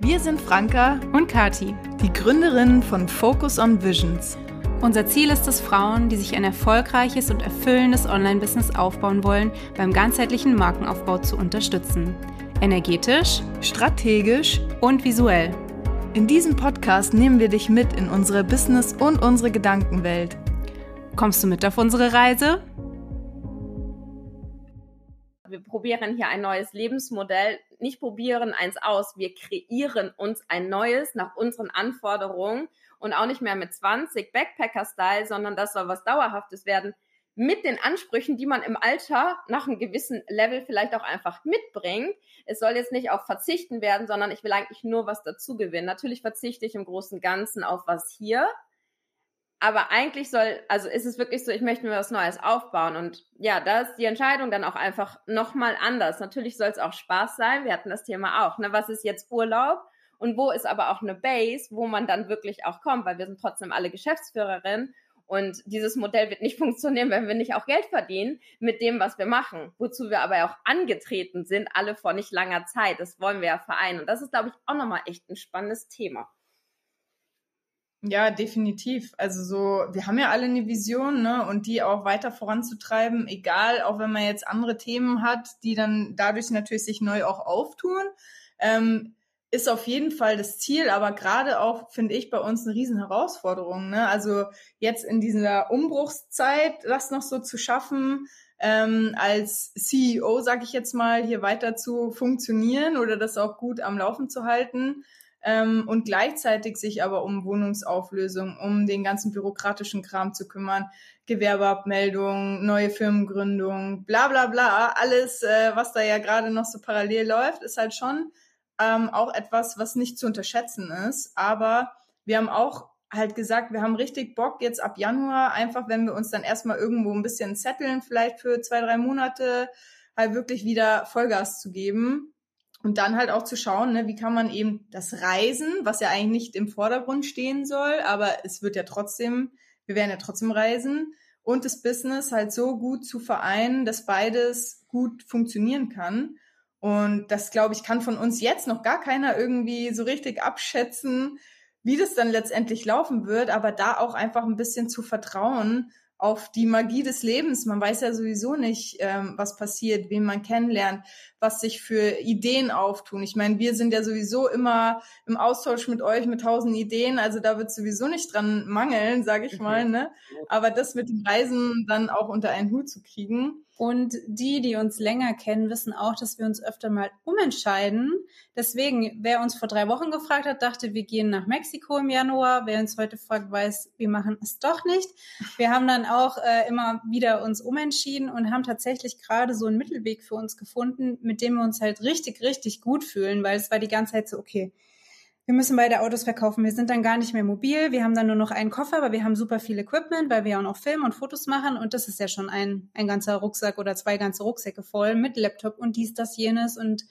Wir sind Franka und Kati, die Gründerinnen von Focus on Visions. Unser Ziel ist es, Frauen, die sich ein erfolgreiches und erfüllendes Online-Business aufbauen wollen, beim ganzheitlichen Markenaufbau zu unterstützen. Energetisch, strategisch und visuell. In diesem Podcast nehmen wir dich mit in unsere Business- und unsere Gedankenwelt. Kommst du mit auf unsere Reise? Wir probieren hier ein neues Lebensmodell, nicht probieren eins aus, wir kreieren uns ein neues nach unseren Anforderungen und auch nicht mehr mit 20 Backpacker-Style, sondern das soll was Dauerhaftes werden mit den Ansprüchen, die man im Alter nach einem gewissen Level vielleicht auch einfach mitbringt. Es soll jetzt nicht auf Verzichten werden, sondern ich will eigentlich nur was dazu gewinnen. Natürlich verzichte ich im Großen und Ganzen auf was hier, aber eigentlich soll, also ist es wirklich so, ich möchte mir was Neues aufbauen. Und ja, da ist die Entscheidung dann auch einfach nochmal anders. Natürlich soll es auch Spaß sein. Wir hatten das Thema auch. Ne? Was ist jetzt Urlaub? Und wo ist aber auch eine Base, wo man dann wirklich auch kommt? Weil wir sind trotzdem alle Geschäftsführerinnen. Und dieses Modell wird nicht funktionieren, wenn wir nicht auch Geld verdienen mit dem, was wir machen. Wozu wir aber auch angetreten sind, alle vor nicht langer Zeit. Das wollen wir ja vereinen. Und das ist, glaube ich, auch nochmal echt ein spannendes Thema. Ja, definitiv. Also so, wir haben ja alle eine Vision, ne, und die auch weiter voranzutreiben, egal, auch wenn man jetzt andere Themen hat, die dann dadurch natürlich sich neu auch auftun, ähm, ist auf jeden Fall das Ziel, aber gerade auch, finde ich, bei uns eine riesen Herausforderung, ne, also jetzt in dieser Umbruchszeit, das noch so zu schaffen, ähm, als CEO, sage ich jetzt mal, hier weiter zu funktionieren oder das auch gut am Laufen zu halten, ähm, und gleichzeitig sich aber um Wohnungsauflösung, um den ganzen bürokratischen Kram zu kümmern, Gewerbeabmeldung, neue Firmengründung, bla bla bla, alles, äh, was da ja gerade noch so parallel läuft, ist halt schon ähm, auch etwas, was nicht zu unterschätzen ist. Aber wir haben auch halt gesagt, wir haben richtig Bock jetzt ab Januar, einfach wenn wir uns dann erstmal irgendwo ein bisschen zetteln, vielleicht für zwei, drei Monate, halt wirklich wieder Vollgas zu geben und dann halt auch zu schauen, ne, wie kann man eben das Reisen, was ja eigentlich nicht im Vordergrund stehen soll, aber es wird ja trotzdem, wir werden ja trotzdem reisen und das Business halt so gut zu vereinen, dass beides gut funktionieren kann. Und das, glaube ich, kann von uns jetzt noch gar keiner irgendwie so richtig abschätzen, wie das dann letztendlich laufen wird, aber da auch einfach ein bisschen zu vertrauen auf die Magie des Lebens. Man weiß ja sowieso nicht, ähm, was passiert, wen man kennenlernt, was sich für Ideen auftun. Ich meine, wir sind ja sowieso immer im Austausch mit euch mit tausend Ideen, also da wird sowieso nicht dran mangeln, sage ich mal. Ne? Aber das mit dem Reisen dann auch unter einen Hut zu kriegen, und die, die uns länger kennen, wissen auch, dass wir uns öfter mal umentscheiden. Deswegen, wer uns vor drei Wochen gefragt hat, dachte, wir gehen nach Mexiko im Januar. Wer uns heute fragt, weiß, wir machen es doch nicht. Wir haben dann auch äh, immer wieder uns umentschieden und haben tatsächlich gerade so einen Mittelweg für uns gefunden, mit dem wir uns halt richtig, richtig gut fühlen, weil es war die ganze Zeit so, okay, wir müssen beide Autos verkaufen. Wir sind dann gar nicht mehr mobil. Wir haben dann nur noch einen Koffer, aber wir haben super viel Equipment, weil wir auch noch Filme und Fotos machen. Und das ist ja schon ein, ein ganzer Rucksack oder zwei ganze Rucksäcke voll mit Laptop und dies, das, jenes. Und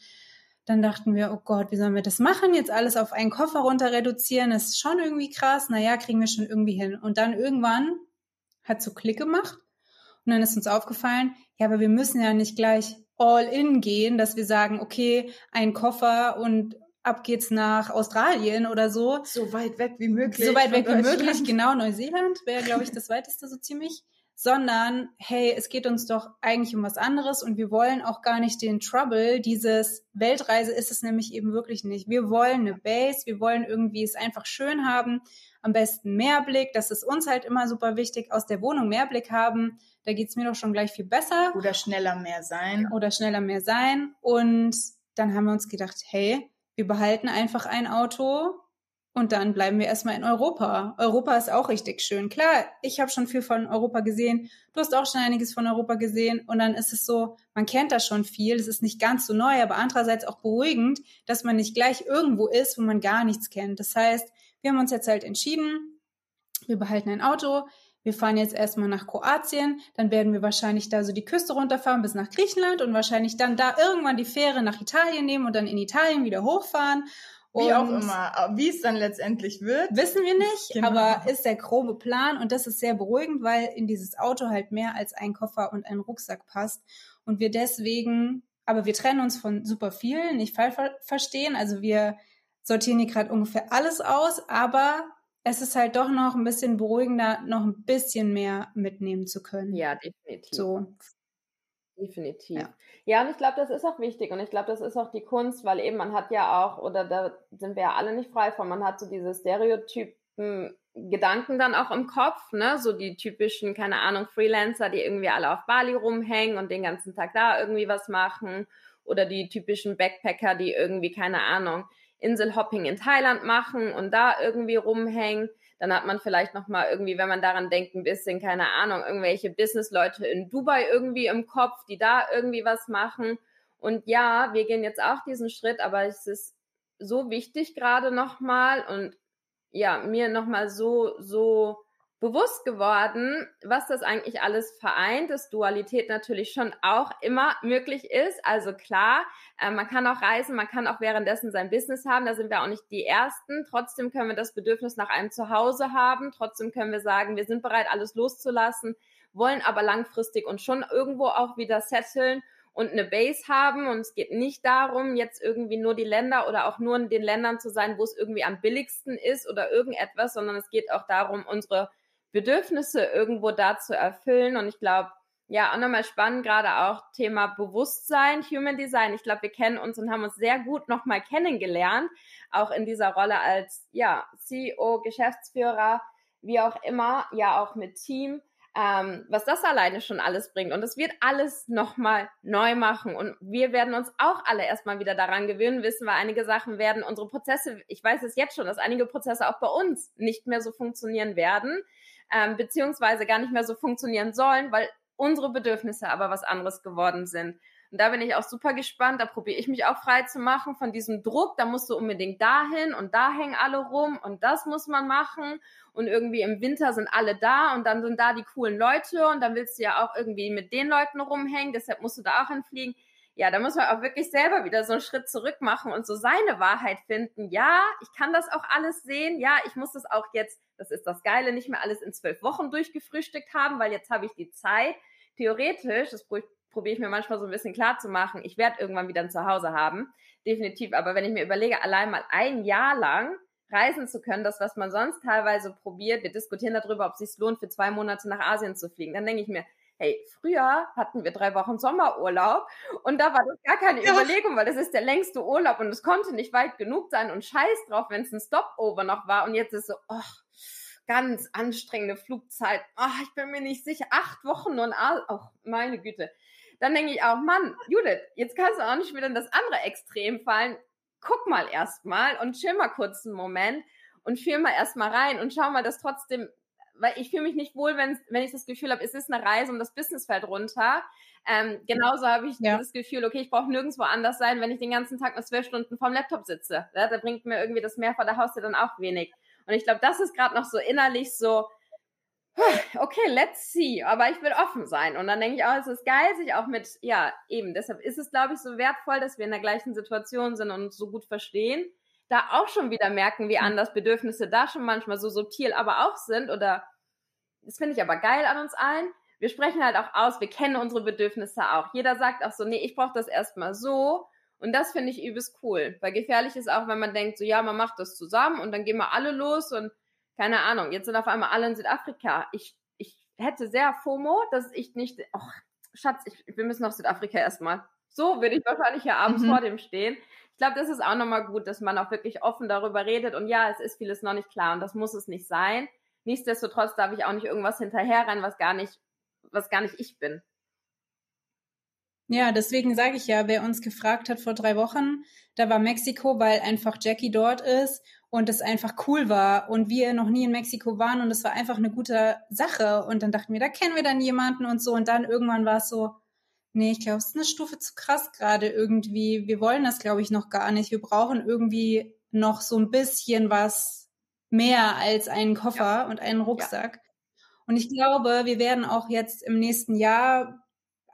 dann dachten wir, oh Gott, wie sollen wir das machen? Jetzt alles auf einen Koffer runter reduzieren. Das ist schon irgendwie krass. Naja, kriegen wir schon irgendwie hin. Und dann irgendwann hat so Klick gemacht. Und dann ist uns aufgefallen, ja, aber wir müssen ja nicht gleich all in gehen, dass wir sagen, okay, ein Koffer und ab geht's nach Australien oder so. So weit weg wie möglich. So weit weg wie möglich, genau. Neuseeland wäre, glaube ich, das weiteste so ziemlich. Sondern, hey, es geht uns doch eigentlich um was anderes und wir wollen auch gar nicht den Trouble. Dieses Weltreise ist es nämlich eben wirklich nicht. Wir wollen eine Base, wir wollen irgendwie es einfach schön haben. Am besten Mehrblick, das ist uns halt immer super wichtig. Aus der Wohnung Mehrblick haben, da geht's mir doch schon gleich viel besser. Oder schneller mehr sein. Oder schneller mehr sein. Und dann haben wir uns gedacht, hey, wir behalten einfach ein Auto und dann bleiben wir erstmal in Europa. Europa ist auch richtig schön. Klar, ich habe schon viel von Europa gesehen. Du hast auch schon einiges von Europa gesehen. Und dann ist es so, man kennt da schon viel. Es ist nicht ganz so neu, aber andererseits auch beruhigend, dass man nicht gleich irgendwo ist, wo man gar nichts kennt. Das heißt, wir haben uns jetzt halt entschieden, wir behalten ein Auto. Wir fahren jetzt erstmal nach Kroatien, dann werden wir wahrscheinlich da so die Küste runterfahren bis nach Griechenland und wahrscheinlich dann da irgendwann die Fähre nach Italien nehmen und dann in Italien wieder hochfahren. Wie auch immer, wie es dann letztendlich wird. Wissen wir nicht, genau. aber ist der grobe Plan und das ist sehr beruhigend, weil in dieses Auto halt mehr als ein Koffer und ein Rucksack passt und wir deswegen, aber wir trennen uns von super vielen, nicht falsch verstehen, also wir sortieren die gerade ungefähr alles aus, aber es ist halt doch noch ein bisschen beruhigender, noch ein bisschen mehr mitnehmen zu können. Ja, definitiv. So. Definitiv. Ja, ja und ich glaube, das ist auch wichtig und ich glaube, das ist auch die Kunst, weil eben man hat ja auch, oder da sind wir ja alle nicht frei von, man hat so diese Stereotypen Gedanken dann auch im Kopf, ne? So die typischen, keine Ahnung, Freelancer, die irgendwie alle auf Bali rumhängen und den ganzen Tag da irgendwie was machen. Oder die typischen Backpacker, die irgendwie, keine Ahnung, Inselhopping in Thailand machen und da irgendwie rumhängen. Dann hat man vielleicht nochmal irgendwie, wenn man daran denkt, ein bisschen, keine Ahnung, irgendwelche Businessleute in Dubai irgendwie im Kopf, die da irgendwie was machen. Und ja, wir gehen jetzt auch diesen Schritt, aber es ist so wichtig gerade nochmal und ja, mir nochmal so, so bewusst geworden, was das eigentlich alles vereint, dass Dualität natürlich schon auch immer möglich ist. Also klar, äh, man kann auch reisen, man kann auch währenddessen sein Business haben, da sind wir auch nicht die Ersten. Trotzdem können wir das Bedürfnis nach einem Zuhause haben, trotzdem können wir sagen, wir sind bereit, alles loszulassen, wollen aber langfristig und schon irgendwo auch wieder setteln und eine Base haben. Und es geht nicht darum, jetzt irgendwie nur die Länder oder auch nur in den Ländern zu sein, wo es irgendwie am billigsten ist oder irgendetwas, sondern es geht auch darum, unsere Bedürfnisse irgendwo da zu erfüllen. Und ich glaube, ja, auch nochmal spannend, gerade auch Thema Bewusstsein, Human Design. Ich glaube, wir kennen uns und haben uns sehr gut nochmal kennengelernt, auch in dieser Rolle als, ja, CEO, Geschäftsführer, wie auch immer, ja, auch mit Team ähm, was das alleine schon alles bringt. Und es wird alles nochmal neu machen. Und wir werden uns auch alle erstmal wieder daran gewöhnen, wissen wir, einige Sachen werden unsere Prozesse, ich weiß es jetzt schon, dass einige Prozesse auch bei uns nicht mehr so funktionieren werden, ähm, beziehungsweise gar nicht mehr so funktionieren sollen, weil unsere Bedürfnisse aber was anderes geworden sind. Und da bin ich auch super gespannt. Da probiere ich mich auch frei zu machen von diesem Druck. Da musst du unbedingt dahin und da hängen alle rum und das muss man machen. Und irgendwie im Winter sind alle da und dann sind da die coolen Leute und dann willst du ja auch irgendwie mit den Leuten rumhängen. Deshalb musst du da auch hinfliegen. Ja, da muss man auch wirklich selber wieder so einen Schritt zurück machen und so seine Wahrheit finden. Ja, ich kann das auch alles sehen. Ja, ich muss das auch jetzt, das ist das Geile, nicht mehr alles in zwölf Wochen durchgefrühstückt haben, weil jetzt habe ich die Zeit. Theoretisch, das probiere ich mir manchmal so ein bisschen klar zu machen, ich werde irgendwann wieder ein Zuhause haben. Definitiv. Aber wenn ich mir überlege, allein mal ein Jahr lang reisen zu können, das, was man sonst teilweise probiert, wir diskutieren darüber, ob es sich lohnt, für zwei Monate nach Asien zu fliegen, dann denke ich mir, hey, früher hatten wir drei Wochen Sommerurlaub und da war das gar keine ja. Überlegung, weil das ist der längste Urlaub und es konnte nicht weit genug sein und scheiß drauf, wenn es ein Stopover noch war und jetzt ist so, oh, ganz anstrengende Flugzeit, oh, ich bin mir nicht sicher, acht Wochen und, oh, meine Güte dann denke ich auch, Mann, Judith, jetzt kannst du auch nicht wieder in das andere Extrem fallen. Guck mal erstmal und chill mal kurz einen Moment und fühl mal erstmal rein und schau mal, dass trotzdem, weil ich fühle mich nicht wohl, wenn, wenn ich das Gefühl habe, es ist eine Reise und das Business fällt runter. Ähm, genauso habe ich ja. das Gefühl, okay, ich brauche nirgendwo anders sein, wenn ich den ganzen Tag nur zwölf Stunden vorm Laptop sitze. Ja, da bringt mir irgendwie das Meer vor der Haustür dann auch wenig. Und ich glaube, das ist gerade noch so innerlich so, okay, let's see. Aber ich will offen sein. Und dann denke ich auch, es ist geil, sich auch mit, ja, eben, deshalb ist es, glaube ich, so wertvoll, dass wir in der gleichen Situation sind und uns so gut verstehen. Da auch schon wieder merken, wie anders Bedürfnisse da schon manchmal so subtil aber auch sind. Oder das finde ich aber geil an uns allen. Wir sprechen halt auch aus, wir kennen unsere Bedürfnisse auch. Jeder sagt auch so, nee, ich brauche das erstmal so. Und das finde ich übelst cool. Weil gefährlich ist auch, wenn man denkt, so ja, man macht das zusammen und dann gehen wir alle los und keine Ahnung, jetzt sind auf einmal alle in Südafrika. Ich, ich hätte sehr FOMO, dass ich nicht, oh, Schatz, ich, wir müssen nach Südafrika erstmal. So würde ich wahrscheinlich hier abends mhm. vor dem stehen. Ich glaube, das ist auch nochmal gut, dass man auch wirklich offen darüber redet. Und ja, es ist vieles noch nicht klar und das muss es nicht sein. Nichtsdestotrotz darf ich auch nicht irgendwas hinterherrennen, was gar nicht, was gar nicht ich bin. Ja, deswegen sage ich ja, wer uns gefragt hat vor drei Wochen, da war Mexiko, weil einfach Jackie dort ist und es einfach cool war und wir noch nie in Mexiko waren und es war einfach eine gute Sache und dann dachten wir, da kennen wir dann jemanden und so und dann irgendwann war es so, nee, ich glaube, es ist eine Stufe zu krass gerade irgendwie. Wir wollen das, glaube ich, noch gar nicht. Wir brauchen irgendwie noch so ein bisschen was mehr als einen Koffer ja. und einen Rucksack. Ja. Und ich glaube, wir werden auch jetzt im nächsten Jahr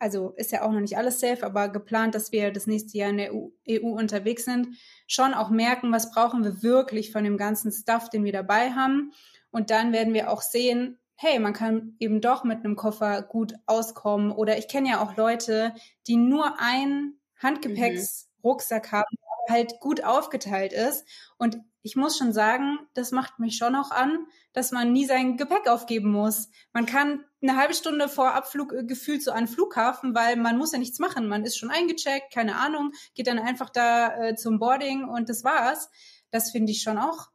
also ist ja auch noch nicht alles safe, aber geplant, dass wir das nächste Jahr in der EU, EU unterwegs sind, schon auch merken, was brauchen wir wirklich von dem ganzen Stuff, den wir dabei haben. Und dann werden wir auch sehen, hey, man kann eben doch mit einem Koffer gut auskommen. Oder ich kenne ja auch Leute, die nur einen Handgepäcksrucksack mhm. haben, halt gut aufgeteilt ist. Und ich muss schon sagen, das macht mich schon auch an, dass man nie sein Gepäck aufgeben muss. Man kann eine halbe Stunde vor Abflug äh, gefühlt so an Flughafen, weil man muss ja nichts machen. Man ist schon eingecheckt, keine Ahnung, geht dann einfach da äh, zum Boarding und das war's. Das finde ich schon auch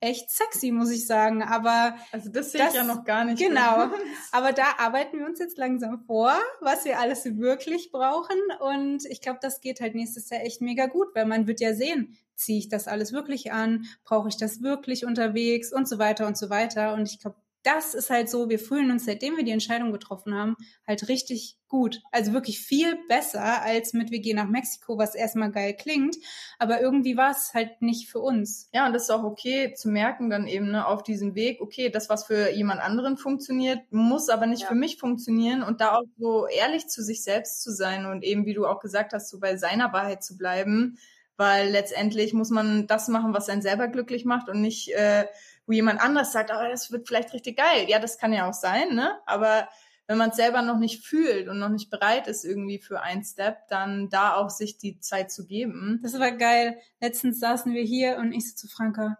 echt sexy, muss ich sagen. Aber also das sehe ich ja noch gar nicht. Genau. Aber da arbeiten wir uns jetzt langsam vor, was wir alles wirklich brauchen. Und ich glaube, das geht halt nächstes Jahr echt mega gut, weil man wird ja sehen, ziehe ich das alles wirklich an, brauche ich das wirklich unterwegs und so weiter und so weiter. Und ich glaube, das ist halt so, wir fühlen uns, seitdem wir die Entscheidung getroffen haben, halt richtig gut. Also wirklich viel besser als mit wir gehen nach Mexiko, was erstmal geil klingt, aber irgendwie war es halt nicht für uns. Ja, und das ist auch okay zu merken dann eben ne, auf diesem Weg, okay, das, was für jemand anderen funktioniert, muss aber nicht ja. für mich funktionieren und da auch so ehrlich zu sich selbst zu sein und eben, wie du auch gesagt hast, so bei seiner Wahrheit zu bleiben, weil letztendlich muss man das machen, was einen selber glücklich macht und nicht äh, wo jemand anders sagt, oh, das wird vielleicht richtig geil. Ja, das kann ja auch sein, ne? Aber wenn man es selber noch nicht fühlt und noch nicht bereit ist irgendwie für einen Step, dann da auch sich die Zeit zu geben. Das war geil. Letztens saßen wir hier und ich so zu Franka,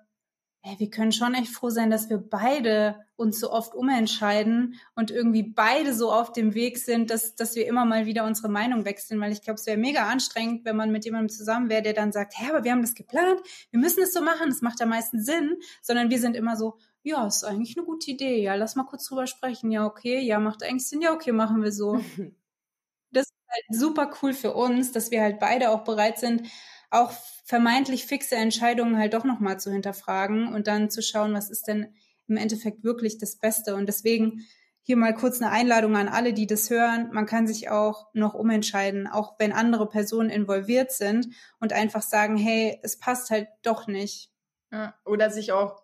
ey, wir können schon echt froh sein, dass wir beide uns so oft umentscheiden und irgendwie beide so auf dem Weg sind, dass, dass wir immer mal wieder unsere Meinung wechseln, weil ich glaube, es wäre mega anstrengend, wenn man mit jemandem zusammen wäre, der dann sagt, hä, aber wir haben das geplant, wir müssen es so machen, das macht am meisten Sinn, sondern wir sind immer so, ja, ist eigentlich eine gute Idee, ja, lass mal kurz drüber sprechen, ja, okay, ja, macht eigentlich Sinn, ja, okay, machen wir so. das ist halt super cool für uns, dass wir halt beide auch bereit sind, auch vermeintlich fixe Entscheidungen halt doch nochmal zu hinterfragen und dann zu schauen, was ist denn im Endeffekt wirklich das Beste. Und deswegen hier mal kurz eine Einladung an alle, die das hören. Man kann sich auch noch umentscheiden, auch wenn andere Personen involviert sind und einfach sagen, hey, es passt halt doch nicht. Ja, oder sich auch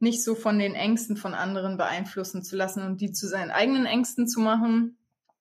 nicht so von den Ängsten von anderen beeinflussen zu lassen und die zu seinen eigenen Ängsten zu machen.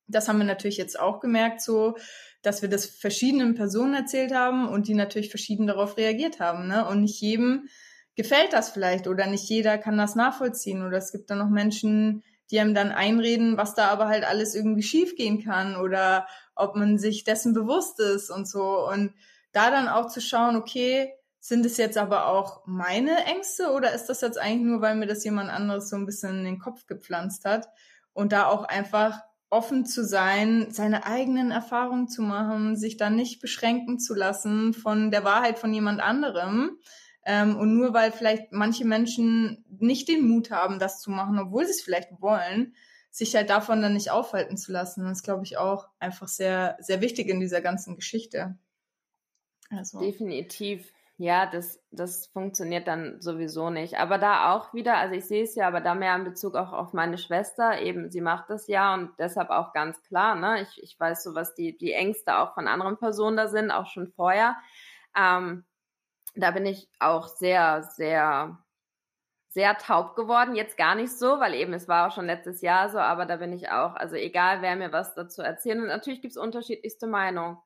Das haben wir natürlich jetzt auch gemerkt, so dass wir das verschiedenen Personen erzählt haben und die natürlich verschieden darauf reagiert haben. Ne? Und nicht jedem gefällt das vielleicht oder nicht jeder kann das nachvollziehen. Oder es gibt dann noch Menschen, die einem dann einreden, was da aber halt alles irgendwie schiefgehen kann oder ob man sich dessen bewusst ist und so. Und da dann auch zu schauen, okay, sind es jetzt aber auch meine Ängste oder ist das jetzt eigentlich nur, weil mir das jemand anderes so ein bisschen in den Kopf gepflanzt hat? Und da auch einfach offen zu sein, seine eigenen Erfahrungen zu machen, sich dann nicht beschränken zu lassen von der Wahrheit von jemand anderem. Ähm, und nur weil vielleicht manche Menschen nicht den Mut haben, das zu machen, obwohl sie es vielleicht wollen, sich halt davon dann nicht aufhalten zu lassen. Das ist, glaube ich, auch einfach sehr, sehr wichtig in dieser ganzen Geschichte. Also. Definitiv. Ja, das, das funktioniert dann sowieso nicht. Aber da auch wieder, also ich sehe es ja, aber da mehr in Bezug auch auf meine Schwester, eben, sie macht das ja und deshalb auch ganz klar, ne? Ich, ich weiß so, was die, die Ängste auch von anderen Personen da sind, auch schon vorher. Ähm, da bin ich auch sehr, sehr, sehr taub geworden. Jetzt gar nicht so, weil eben es war auch schon letztes Jahr so, aber da bin ich auch, also egal, wer mir was dazu erzählt. Und natürlich gibt es unterschiedlichste Meinungen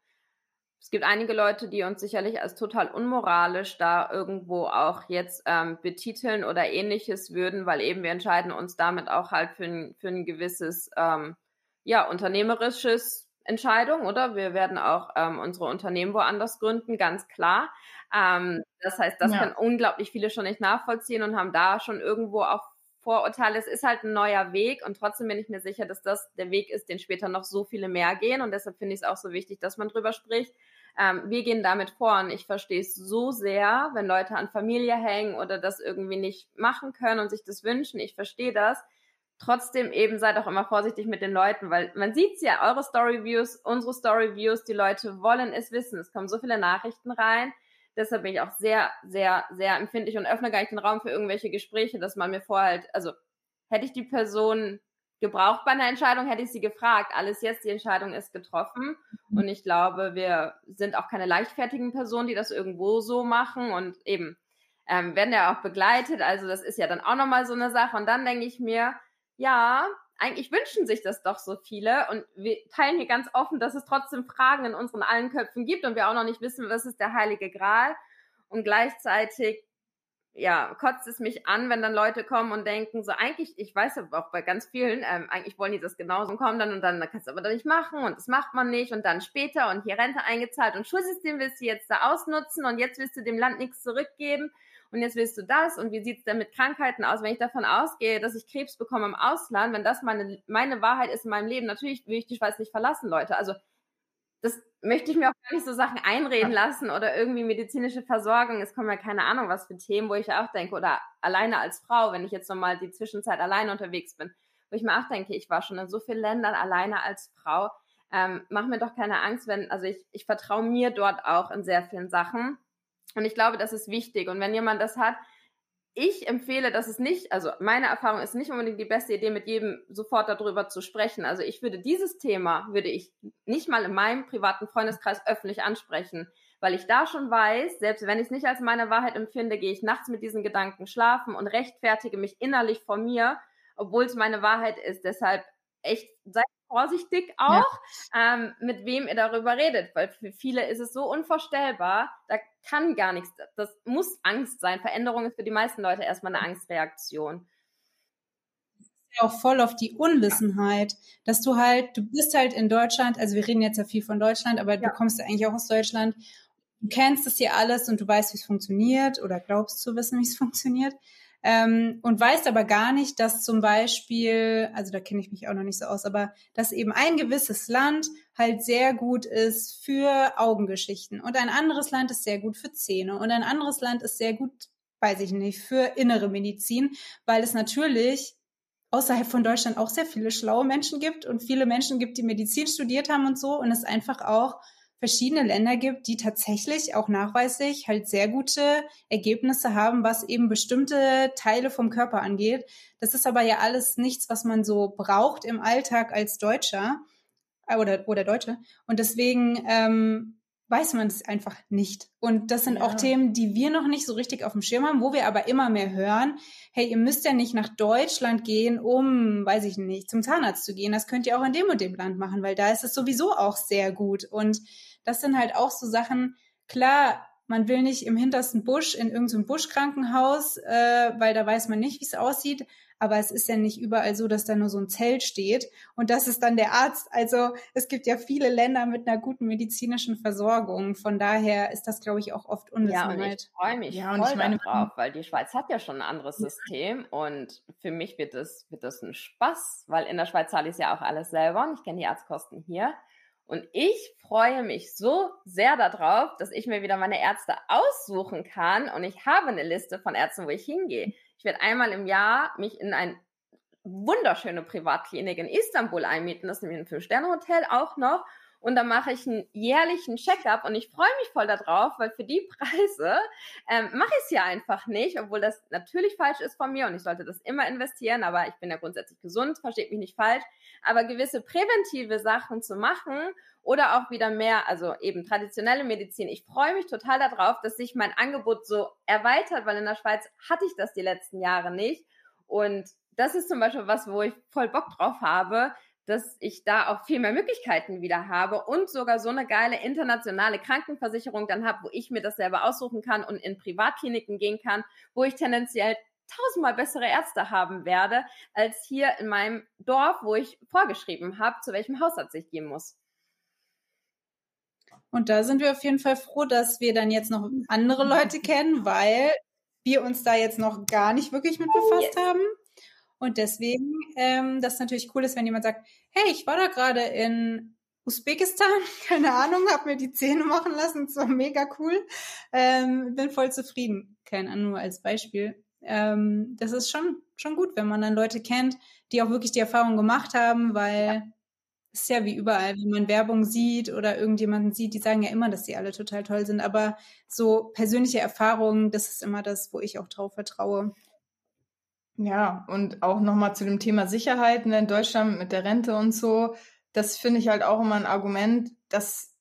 es gibt einige Leute, die uns sicherlich als total unmoralisch da irgendwo auch jetzt ähm, betiteln oder ähnliches würden, weil eben wir entscheiden uns damit auch halt für ein, für ein gewisses, ähm, ja, unternehmerisches Entscheidung, oder? Wir werden auch ähm, unsere Unternehmen woanders gründen, ganz klar. Ähm, das heißt, das ja. können unglaublich viele schon nicht nachvollziehen und haben da schon irgendwo auch Vorurteile. Es ist halt ein neuer Weg und trotzdem bin ich mir sicher, dass das der Weg ist, den später noch so viele mehr gehen und deshalb finde ich es auch so wichtig, dass man drüber spricht ähm, wir gehen damit vor und ich verstehe es so sehr, wenn Leute an Familie hängen oder das irgendwie nicht machen können und sich das wünschen. Ich verstehe das. Trotzdem eben seid auch immer vorsichtig mit den Leuten, weil man sieht's ja, eure Story-Views, unsere Story-Views, die Leute wollen es wissen. Es kommen so viele Nachrichten rein. Deshalb bin ich auch sehr, sehr, sehr empfindlich und öffne gar nicht den Raum für irgendwelche Gespräche, dass man mir vorhält, also hätte ich die Person gebraucht bei einer Entscheidung, hätte ich sie gefragt. Alles jetzt, die Entscheidung ist getroffen. Mhm. Und ich glaube, wir sind auch keine leichtfertigen Personen, die das irgendwo so machen und eben ähm, werden ja auch begleitet. Also das ist ja dann auch nochmal so eine Sache. Und dann denke ich mir, ja, eigentlich wünschen sich das doch so viele. Und wir teilen hier ganz offen, dass es trotzdem Fragen in unseren allen Köpfen gibt und wir auch noch nicht wissen, was ist der heilige Gral. Und gleichzeitig ja, kotzt es mich an, wenn dann Leute kommen und denken, so eigentlich, ich weiß aber auch bei ganz vielen, ähm, eigentlich wollen die das genauso kommen dann und dann, dann kannst du aber doch nicht machen und das macht man nicht und dann später und hier Rente eingezahlt und Schulsystem willst du jetzt da ausnutzen und jetzt willst du dem Land nichts zurückgeben und jetzt willst du das und wie sieht's denn mit Krankheiten aus? Wenn ich davon ausgehe, dass ich Krebs bekomme im Ausland, wenn das meine, meine Wahrheit ist in meinem Leben, natürlich will ich die Schweiz nicht verlassen, Leute. Also das möchte ich mir auch gar nicht so Sachen einreden lassen oder irgendwie medizinische Versorgung. Es kommen ja keine Ahnung, was für Themen, wo ich auch denke, oder alleine als Frau, wenn ich jetzt nochmal die Zwischenzeit alleine unterwegs bin, wo ich mir auch denke, ich war schon in so vielen Ländern alleine als Frau. Ähm, mach mir doch keine Angst, wenn, also ich, ich vertraue mir dort auch in sehr vielen Sachen. Und ich glaube, das ist wichtig. Und wenn jemand das hat, ich empfehle, dass es nicht, also meine Erfahrung ist nicht unbedingt die beste Idee, mit jedem sofort darüber zu sprechen. Also ich würde dieses Thema, würde ich nicht mal in meinem privaten Freundeskreis öffentlich ansprechen, weil ich da schon weiß, selbst wenn ich es nicht als meine Wahrheit empfinde, gehe ich nachts mit diesen Gedanken schlafen und rechtfertige mich innerlich vor mir, obwohl es meine Wahrheit ist. Deshalb echt, seid vorsichtig auch, ja. ähm, mit wem ihr darüber redet, weil für viele ist es so unvorstellbar, da kann gar nichts, das muss Angst sein. Veränderung ist für die meisten Leute erstmal eine Angstreaktion auch voll auf die Unwissenheit, dass du halt, du bist halt in Deutschland, also wir reden jetzt ja viel von Deutschland, aber ja. du kommst ja eigentlich auch aus Deutschland. Du kennst es hier alles und du weißt, wie es funktioniert oder glaubst zu wissen, wie es funktioniert ähm, und weißt aber gar nicht, dass zum Beispiel, also da kenne ich mich auch noch nicht so aus, aber dass eben ein gewisses Land halt sehr gut ist für Augengeschichten und ein anderes Land ist sehr gut für Zähne und ein anderes Land ist sehr gut, weiß ich nicht, für innere Medizin, weil es natürlich außerhalb von Deutschland auch sehr viele schlaue Menschen gibt und viele Menschen gibt, die Medizin studiert haben und so und es einfach auch verschiedene Länder gibt, die tatsächlich auch nachweislich halt sehr gute Ergebnisse haben, was eben bestimmte Teile vom Körper angeht. Das ist aber ja alles nichts, was man so braucht im Alltag als Deutscher äh, oder, oder Deutsche. Und deswegen ähm, weiß man es einfach nicht. Und das sind ja. auch Themen, die wir noch nicht so richtig auf dem Schirm haben, wo wir aber immer mehr hören, hey, ihr müsst ja nicht nach Deutschland gehen, um, weiß ich nicht, zum Zahnarzt zu gehen. Das könnt ihr auch in dem und dem Land machen, weil da ist es sowieso auch sehr gut. Und das sind halt auch so Sachen, klar, man will nicht im hintersten Busch in irgendeinem Buschkrankenhaus, äh, weil da weiß man nicht, wie es aussieht. Aber es ist ja nicht überall so, dass da nur so ein Zelt steht und das ist dann der Arzt. Also es gibt ja viele Länder mit einer guten medizinischen Versorgung. Von daher ist das, glaube ich, auch oft Unwissenheit. Ja, und ich freue mich ja, und ich meine, drauf, weil die Schweiz hat ja schon ein anderes System und für mich wird das, wird das ein Spaß, weil in der Schweiz zahle ich ja auch alles selber und ich kenne die Arztkosten hier. Und ich freue mich so sehr darauf, dass ich mir wieder meine Ärzte aussuchen kann. Und ich habe eine Liste von Ärzten, wo ich hingehe. Ich werde einmal im Jahr mich in ein wunderschöne Privatklinik in Istanbul einmieten. Das ist nämlich ein Fünf-Sterne-Hotel auch noch. Und dann mache ich einen jährlichen Checkup und ich freue mich voll darauf, weil für die Preise ähm, mache ich es ja einfach nicht, obwohl das natürlich falsch ist von mir und ich sollte das immer investieren, aber ich bin ja grundsätzlich gesund, versteht mich nicht falsch. Aber gewisse präventive Sachen zu machen oder auch wieder mehr, also eben traditionelle Medizin. Ich freue mich total darauf, dass sich mein Angebot so erweitert, weil in der Schweiz hatte ich das die letzten Jahre nicht. Und das ist zum Beispiel was, wo ich voll Bock drauf habe, dass ich da auch viel mehr Möglichkeiten wieder habe und sogar so eine geile internationale Krankenversicherung dann habe, wo ich mir das selber aussuchen kann und in Privatkliniken gehen kann, wo ich tendenziell tausendmal bessere Ärzte haben werde, als hier in meinem Dorf, wo ich vorgeschrieben habe, zu welchem Hausarzt ich gehen muss. Und da sind wir auf jeden Fall froh, dass wir dann jetzt noch andere Leute kennen, weil wir uns da jetzt noch gar nicht wirklich mit befasst yes. haben. Und deswegen, ähm, das natürlich cool ist, wenn jemand sagt, hey, ich war da gerade in Usbekistan, keine Ahnung, habe mir die Zähne machen lassen, so mega cool, ähm, bin voll zufrieden. Keine Ahnung, nur als Beispiel. Ähm, das ist schon, schon gut, wenn man dann Leute kennt, die auch wirklich die Erfahrung gemacht haben, weil ja. es ist ja wie überall, wenn man Werbung sieht oder irgendjemanden sieht, die sagen ja immer, dass die alle total toll sind, aber so persönliche Erfahrungen, das ist immer das, wo ich auch drauf vertraue. Ja, und auch nochmal zu dem Thema Sicherheit ne, in Deutschland mit der Rente und so. Das finde ich halt auch immer ein Argument, dass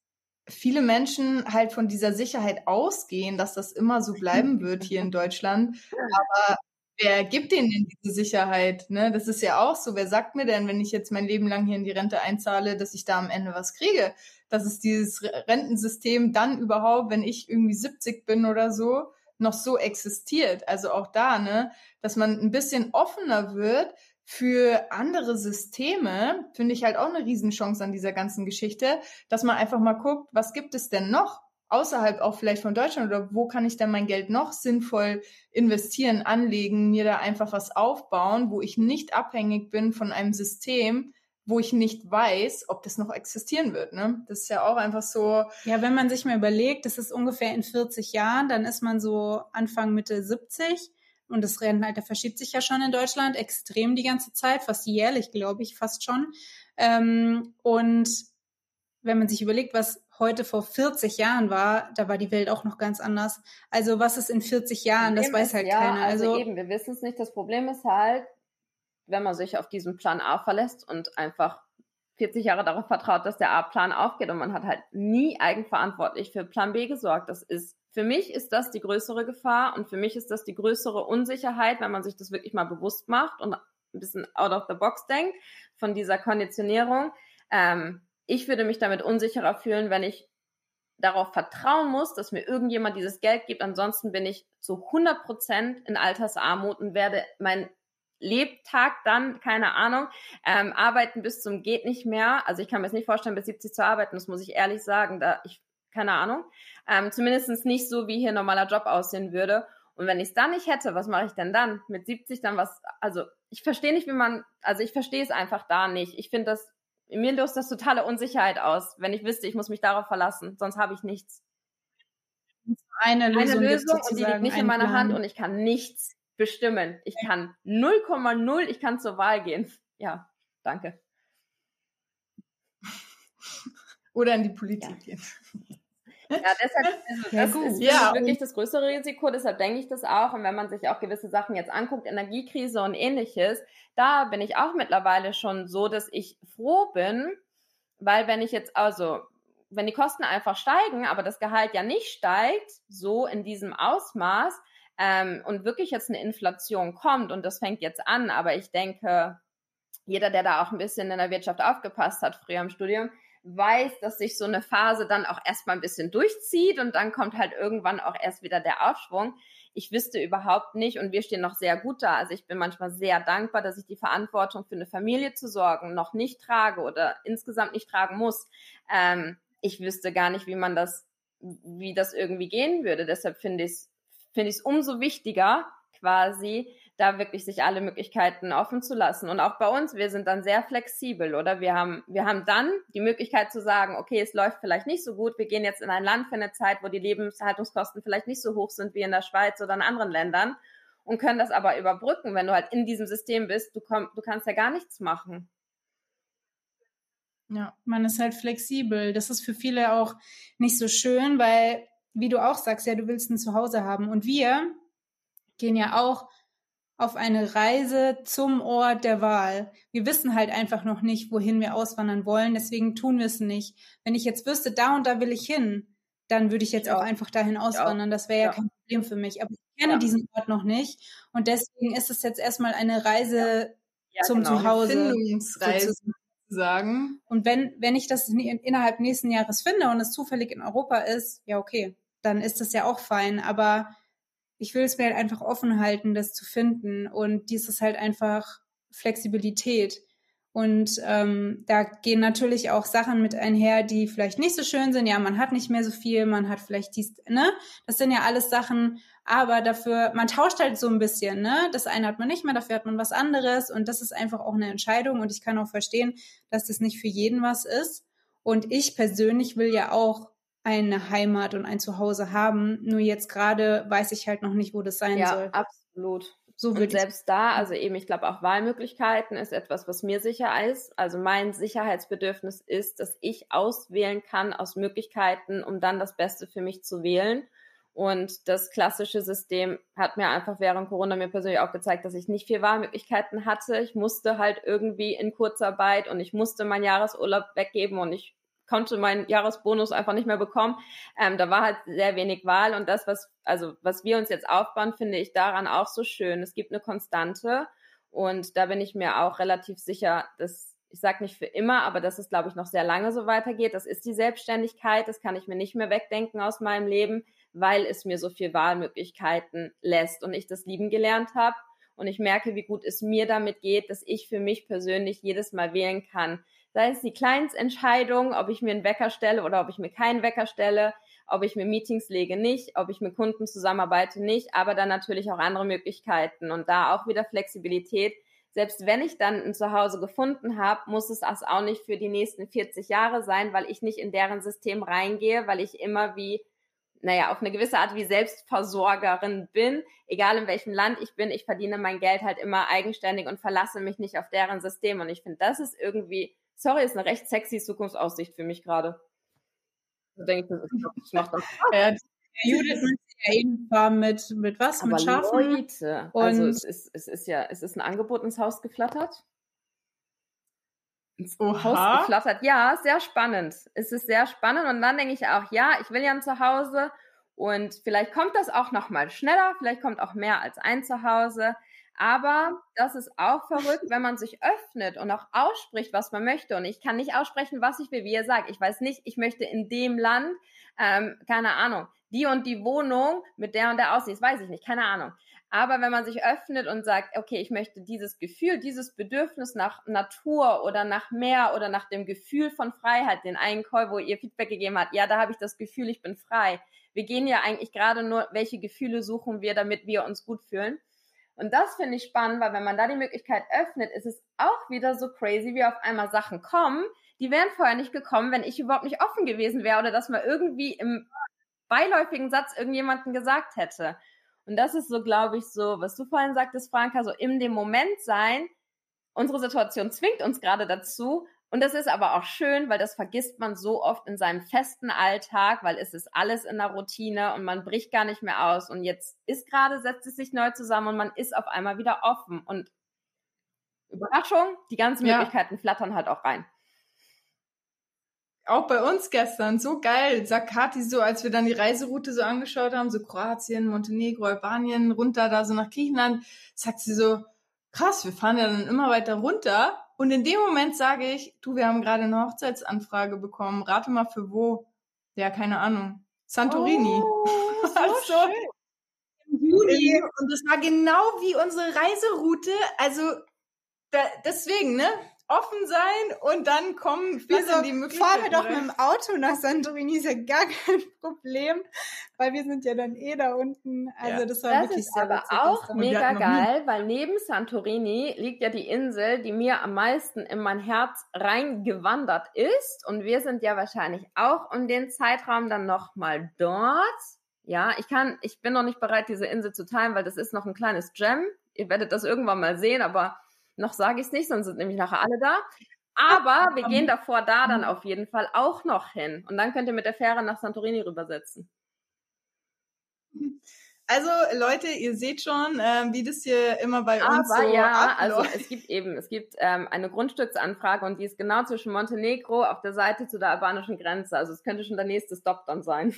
viele Menschen halt von dieser Sicherheit ausgehen, dass das immer so bleiben wird hier in Deutschland. Aber wer gibt denen denn diese Sicherheit? Ne? Das ist ja auch so. Wer sagt mir denn, wenn ich jetzt mein Leben lang hier in die Rente einzahle, dass ich da am Ende was kriege? Dass es dieses Rentensystem dann überhaupt, wenn ich irgendwie 70 bin oder so, noch so existiert. Also auch da, ne, dass man ein bisschen offener wird für andere Systeme, finde ich halt auch eine Riesenchance an dieser ganzen Geschichte, dass man einfach mal guckt, was gibt es denn noch außerhalb auch vielleicht von Deutschland oder wo kann ich denn mein Geld noch sinnvoll investieren, anlegen, mir da einfach was aufbauen, wo ich nicht abhängig bin von einem System, wo ich nicht weiß, ob das noch existieren wird. Ne? Das ist ja auch einfach so. Ja, wenn man sich mal überlegt, das ist ungefähr in 40 Jahren, dann ist man so Anfang Mitte 70 und das Rentenalter verschiebt sich ja schon in Deutschland extrem die ganze Zeit, fast jährlich, glaube ich, fast schon. Ähm, und wenn man sich überlegt, was heute vor 40 Jahren war, da war die Welt auch noch ganz anders. Also was ist in 40 Jahren, das weiß halt ja, keiner. Also, also eben, wir wissen es nicht. Das Problem ist halt, wenn man sich auf diesen Plan A verlässt und einfach 40 Jahre darauf vertraut, dass der A-Plan aufgeht und man hat halt nie eigenverantwortlich für Plan B gesorgt. Das ist für mich ist das die größere Gefahr und für mich ist das die größere Unsicherheit, wenn man sich das wirklich mal bewusst macht und ein bisschen out of the box denkt von dieser Konditionierung. Ähm, ich würde mich damit unsicherer fühlen, wenn ich darauf vertrauen muss, dass mir irgendjemand dieses Geld gibt. Ansonsten bin ich zu 100 Prozent in Altersarmut und werde mein Lebtag dann, keine Ahnung, ähm, arbeiten bis zum geht nicht mehr. Also ich kann mir jetzt nicht vorstellen, bis 70 zu arbeiten, das muss ich ehrlich sagen. Da ich keine Ahnung. Ähm, Zumindest nicht so, wie hier ein normaler Job aussehen würde. Und wenn ich es dann nicht hätte, was mache ich denn dann? Mit 70 dann was, also ich verstehe nicht, wie man, also ich verstehe es einfach da nicht. Ich finde das, mir löst das totale Unsicherheit aus, wenn ich wüsste, ich muss mich darauf verlassen, sonst habe ich nichts. Eine Lösung, Eine Lösung und die liegt nicht in meiner Plan. Hand und ich kann nichts bestimmen. Ich kann 0,0, ich kann zur Wahl gehen. Ja, danke. Oder in die Politik ja. gehen. Ja, deshalb, also ja, das gut. ist ja, wirklich das größere Risiko, deshalb denke ich das auch. Und wenn man sich auch gewisse Sachen jetzt anguckt, Energiekrise und ähnliches, da bin ich auch mittlerweile schon so, dass ich froh bin, weil wenn ich jetzt, also, wenn die Kosten einfach steigen, aber das Gehalt ja nicht steigt, so in diesem Ausmaß, ähm, und wirklich jetzt eine Inflation kommt, und das fängt jetzt an, aber ich denke, jeder, der da auch ein bisschen in der Wirtschaft aufgepasst hat, früher im Studium, weiß, dass sich so eine Phase dann auch erstmal ein bisschen durchzieht und dann kommt halt irgendwann auch erst wieder der Aufschwung. Ich wüsste überhaupt nicht und wir stehen noch sehr gut da. Also ich bin manchmal sehr dankbar, dass ich die Verantwortung für eine Familie zu sorgen noch nicht trage oder insgesamt nicht tragen muss. Ähm, ich wüsste gar nicht, wie man das, wie das irgendwie gehen würde. Deshalb finde ich es finde ich es umso wichtiger, quasi, da wirklich sich alle Möglichkeiten offen zu lassen. Und auch bei uns, wir sind dann sehr flexibel, oder? Wir haben, wir haben dann die Möglichkeit zu sagen, okay, es läuft vielleicht nicht so gut, wir gehen jetzt in ein Land für eine Zeit, wo die Lebenshaltungskosten vielleicht nicht so hoch sind wie in der Schweiz oder in anderen Ländern und können das aber überbrücken, wenn du halt in diesem System bist, du, komm, du kannst ja gar nichts machen. Ja, man ist halt flexibel. Das ist für viele auch nicht so schön, weil, wie du auch sagst, ja, du willst ein Zuhause haben. Und wir gehen ja auch auf eine Reise zum Ort der Wahl. Wir wissen halt einfach noch nicht, wohin wir auswandern wollen, deswegen tun wir es nicht. Wenn ich jetzt wüsste, da und da will ich hin, dann würde ich jetzt ja. auch einfach dahin auswandern. Das wäre ja. ja. kein Problem für mich. Aber ich kenne ja. diesen Ort noch nicht und deswegen ist es jetzt erstmal eine Reise zum genau. Zuhause. Sagen. Und wenn, wenn ich das innerhalb nächsten Jahres finde und es zufällig in Europa ist, ja okay, dann ist das ja auch fein. Aber ich will es mir halt einfach offen halten, das zu finden. Und dies ist halt einfach Flexibilität. Und ähm, da gehen natürlich auch Sachen mit einher, die vielleicht nicht so schön sind. Ja, man hat nicht mehr so viel, man hat vielleicht dies, ne? Das sind ja alles Sachen, aber dafür, man tauscht halt so ein bisschen, ne? Das eine hat man nicht mehr, dafür hat man was anderes. Und das ist einfach auch eine Entscheidung. Und ich kann auch verstehen, dass das nicht für jeden was ist. Und ich persönlich will ja auch eine Heimat und ein Zuhause haben. Nur jetzt gerade weiß ich halt noch nicht, wo das sein ja, soll. Ja, absolut. So und selbst da, also eben, ich glaube, auch Wahlmöglichkeiten ist etwas, was mir sicher ist. Also mein Sicherheitsbedürfnis ist, dass ich auswählen kann aus Möglichkeiten, um dann das Beste für mich zu wählen. Und das klassische System hat mir einfach während Corona mir persönlich auch gezeigt, dass ich nicht viel Wahlmöglichkeiten hatte. Ich musste halt irgendwie in Kurzarbeit und ich musste meinen Jahresurlaub weggeben und ich konnte meinen Jahresbonus einfach nicht mehr bekommen. Ähm, da war halt sehr wenig Wahl und das, was, also, was wir uns jetzt aufbauen, finde ich daran auch so schön. Es gibt eine Konstante und da bin ich mir auch relativ sicher, dass ich sage nicht für immer, aber dass es, glaube ich, noch sehr lange so weitergeht. Das ist die Selbstständigkeit, das kann ich mir nicht mehr wegdenken aus meinem Leben, weil es mir so viel Wahlmöglichkeiten lässt und ich das lieben gelernt habe. Und ich merke, wie gut es mir damit geht, dass ich für mich persönlich jedes Mal wählen kann. Sei es die Kleinstentscheidung, ob ich mir einen Wecker stelle oder ob ich mir keinen Wecker stelle, ob ich mir Meetings lege nicht, ob ich mit Kunden zusammenarbeite nicht, aber dann natürlich auch andere Möglichkeiten und da auch wieder Flexibilität. Selbst wenn ich dann ein Zuhause gefunden habe, muss es das auch nicht für die nächsten 40 Jahre sein, weil ich nicht in deren System reingehe, weil ich immer wie naja, auf eine gewisse Art wie Selbstversorgerin bin, egal in welchem Land ich bin, ich verdiene mein Geld halt immer eigenständig und verlasse mich nicht auf deren System. Und ich finde, das ist irgendwie, sorry, ist eine recht sexy Zukunftsaussicht für mich gerade. Da denke ich, das macht das ja, Judith ja eben war mit, mit was? Aber mit Schafen? Leute, also es ist, es ist ja, es ist ein Angebot ins Haus geflattert ins Oha. Haus geflattert. Ja, sehr spannend. Es ist sehr spannend. Und dann denke ich auch, ja, ich will ja ein Zuhause und vielleicht kommt das auch noch mal schneller, vielleicht kommt auch mehr als ein Zuhause. Aber das ist auch verrückt, wenn man sich öffnet und auch ausspricht, was man möchte. Und ich kann nicht aussprechen, was ich will, wie ihr sagt. Ich weiß nicht, ich möchte in dem Land, ähm, keine Ahnung, die und die Wohnung mit der und der Aussicht, das weiß ich nicht, keine Ahnung. Aber wenn man sich öffnet und sagt, okay, ich möchte dieses Gefühl, dieses Bedürfnis nach Natur oder nach Meer oder nach dem Gefühl von Freiheit, den einen Call, wo ihr Feedback gegeben habt, ja, da habe ich das Gefühl, ich bin frei. Wir gehen ja eigentlich gerade nur, welche Gefühle suchen wir, damit wir uns gut fühlen. Und das finde ich spannend, weil wenn man da die Möglichkeit öffnet, ist es auch wieder so crazy, wie auf einmal Sachen kommen, die wären vorher nicht gekommen, wenn ich überhaupt nicht offen gewesen wäre oder dass man irgendwie im beiläufigen Satz irgendjemanden gesagt hätte. Und das ist so, glaube ich, so, was du vorhin sagtest, Franka, so in dem Moment sein. Unsere Situation zwingt uns gerade dazu. Und das ist aber auch schön, weil das vergisst man so oft in seinem festen Alltag, weil es ist alles in der Routine und man bricht gar nicht mehr aus. Und jetzt ist gerade, setzt es sich neu zusammen und man ist auf einmal wieder offen. Und Überraschung, die ganzen ja. Möglichkeiten flattern halt auch rein auch bei uns gestern, so geil, sagt Kathi so, als wir dann die Reiseroute so angeschaut haben, so Kroatien, Montenegro, Albanien, runter da so nach Griechenland, sagt sie so, krass, wir fahren ja dann immer weiter runter. Und in dem Moment sage ich, du, wir haben gerade eine Hochzeitsanfrage bekommen, rate mal für wo. Ja, keine Ahnung. Santorini. Oh, so also, Im Juni. Und das war genau wie unsere Reiseroute. Also da, deswegen, ne? Offen sein und dann kommen viele also, die Möglichkeit. Fahren wir doch mit dem Auto nach Santorini, ist ja gar kein Problem, weil wir sind ja dann eh da unten. Also ja. das war das wirklich ist sehr aber auch mega geil, weil neben Santorini liegt ja die Insel, die mir am meisten in mein Herz reingewandert ist und wir sind ja wahrscheinlich auch um den Zeitraum dann noch mal dort. Ja, ich kann, ich bin noch nicht bereit, diese Insel zu teilen, weil das ist noch ein kleines Gem. Ihr werdet das irgendwann mal sehen, aber noch sage ich es nicht, sonst sind nämlich nachher alle da. Aber wir gehen davor da dann auf jeden Fall auch noch hin. Und dann könnt ihr mit der Fähre nach Santorini rübersetzen. Also Leute, ihr seht schon, äh, wie das hier immer bei uns Aber so ja, abläuft. also es gibt eben, es gibt ähm, eine Grundstücksanfrage und die ist genau zwischen Montenegro auf der Seite zu der albanischen Grenze. Also es könnte schon der nächste Stop dann sein.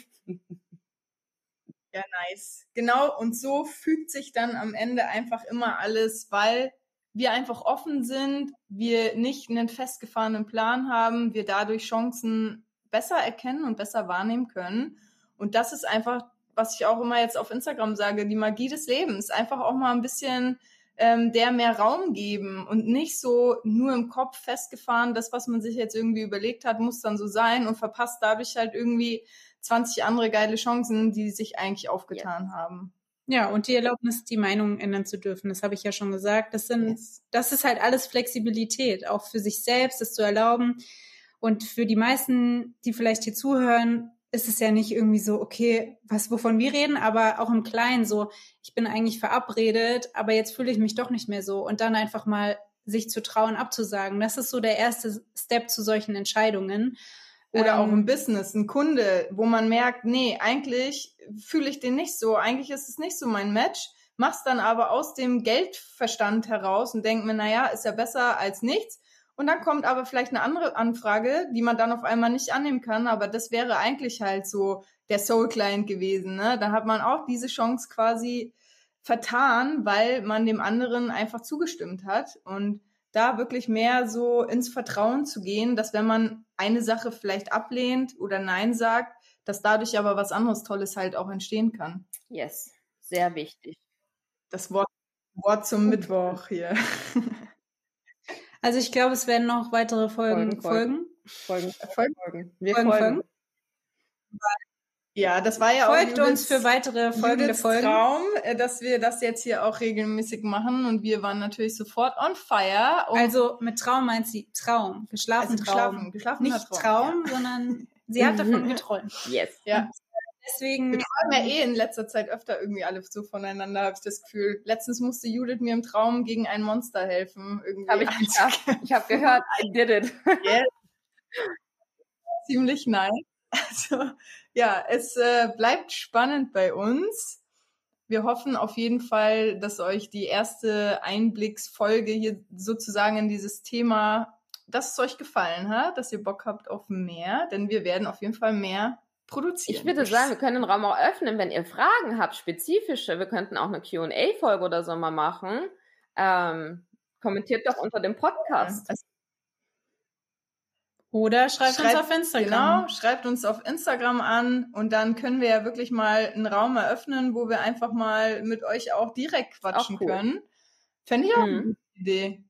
Ja, nice. Genau, und so fügt sich dann am Ende einfach immer alles, weil wir einfach offen sind, wir nicht einen festgefahrenen Plan haben, wir dadurch Chancen besser erkennen und besser wahrnehmen können. Und das ist einfach, was ich auch immer jetzt auf Instagram sage, die Magie des Lebens. Einfach auch mal ein bisschen ähm, der mehr Raum geben und nicht so nur im Kopf festgefahren, das, was man sich jetzt irgendwie überlegt hat, muss dann so sein und verpasst dadurch halt irgendwie 20 andere geile Chancen, die sich eigentlich aufgetan ja. haben. Ja, und die Erlaubnis, die Meinung ändern zu dürfen, das habe ich ja schon gesagt. Das sind, yes. das ist halt alles Flexibilität, auch für sich selbst, das zu erlauben. Und für die meisten, die vielleicht hier zuhören, ist es ja nicht irgendwie so, okay, was, wovon wir reden, aber auch im Kleinen so, ich bin eigentlich verabredet, aber jetzt fühle ich mich doch nicht mehr so. Und dann einfach mal sich zu trauen, abzusagen. Das ist so der erste Step zu solchen Entscheidungen. Oder ähm, auch im Business, ein Kunde, wo man merkt, nee, eigentlich fühle ich den nicht so, eigentlich ist es nicht so mein Match, mach's dann aber aus dem Geldverstand heraus und denk mir, naja, ist ja besser als nichts. Und dann kommt aber vielleicht eine andere Anfrage, die man dann auf einmal nicht annehmen kann, aber das wäre eigentlich halt so der Soul Client gewesen. Ne? Da hat man auch diese Chance quasi vertan, weil man dem anderen einfach zugestimmt hat. Und da wirklich mehr so ins Vertrauen zu gehen, dass wenn man eine Sache vielleicht ablehnt oder Nein sagt, dass dadurch aber was anderes Tolles halt auch entstehen kann. Yes, sehr wichtig. Das Wort, Wort zum Mittwoch hier. Also ich glaube, es werden noch weitere Folgen Folgen, folgen. Folgen, Folgen. Folgen. Wir Folgen, folgen. Ja, das war ja Folgt auch uns für weitere folgende Judiths Folgen. Traum, äh, dass wir das jetzt hier auch regelmäßig machen und wir waren natürlich sofort on fire. Also mit Traum meint sie Traum, geschlafen also Traum. geschlafen, geschlafener Nicht Traum, sondern sie hat davon geträumt. Yes. Ja, Deswegen, wir träumen ja eh in letzter Zeit öfter irgendwie alle so voneinander, habe ich das Gefühl. Letztens musste Judith mir im Traum gegen ein Monster helfen. Irgendwie Habe ich geschafft. Ich habe gehört, I did it. Yes. Ziemlich nice. Also, ja, es äh, bleibt spannend bei uns. Wir hoffen auf jeden Fall, dass euch die erste Einblicksfolge hier sozusagen in dieses Thema, dass es euch gefallen hat, dass ihr Bock habt auf mehr, denn wir werden auf jeden Fall mehr produzieren. Ich würde sagen, wir können den Raum auch öffnen, wenn ihr Fragen habt, spezifische. Wir könnten auch eine QA-Folge oder so mal machen. Ähm, kommentiert doch unter dem Podcast. Also, oder schreibt, uns Schreibt- auf Instagram. Genau, schreibt uns auf Instagram an und dann können wir ja wirklich mal einen Raum eröffnen, wo wir einfach mal mit euch auch direkt quatschen Auch cool. können. Fände ich auch eine Mhm. gute Idee.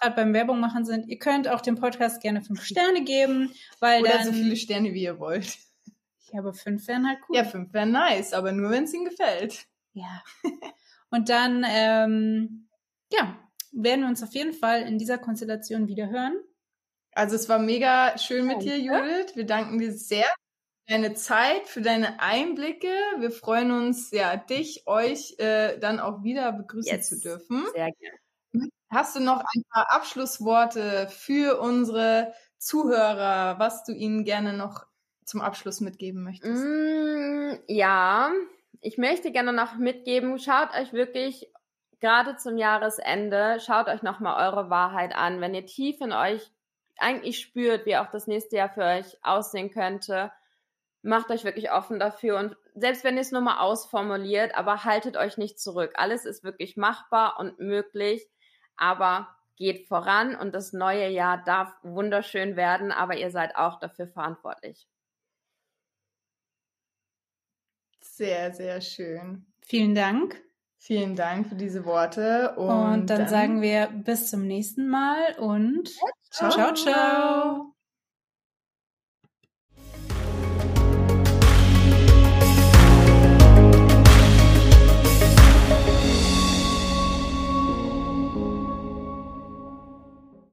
Gerade beim Werbung machen sind, ihr könnt auch dem Podcast gerne fünf Sterne geben, weil Oder dann, so viele Sterne, wie ihr wollt. ja, aber fünf wären halt cool. Ja, fünf wären nice, aber nur, wenn es ihnen gefällt. Ja. Und dann, ähm, ja, werden wir uns auf jeden Fall in dieser Konstellation wieder hören. Also es war mega schön mit dir. Judith. Wir danken dir sehr für deine Zeit, für deine Einblicke. Wir freuen uns, ja, dich, euch äh, dann auch wieder begrüßen Yes. zu dürfen. Sehr gerne. Hast du noch ein paar Abschlussworte für unsere Zuhörer, was du ihnen gerne noch zum Abschluss mitgeben möchtest? Mm, ja, ich möchte gerne noch mitgeben, schaut euch wirklich gerade zum Jahresende, schaut euch nochmal eure Wahrheit an. Wenn ihr tief in euch eigentlich spürt, wie auch das nächste Jahr für euch aussehen könnte, macht euch wirklich offen dafür und selbst wenn ihr es nur mal ausformuliert, aber haltet euch nicht zurück. Alles ist wirklich machbar und möglich, aber geht voran und das neue Jahr darf wunderschön werden, aber ihr seid auch dafür verantwortlich. Sehr, sehr schön. Vielen Dank. Vielen Dank für diese Worte. Und, Und, dann, sagen wir bis zum nächsten Mal und ciao, ciao. ciao.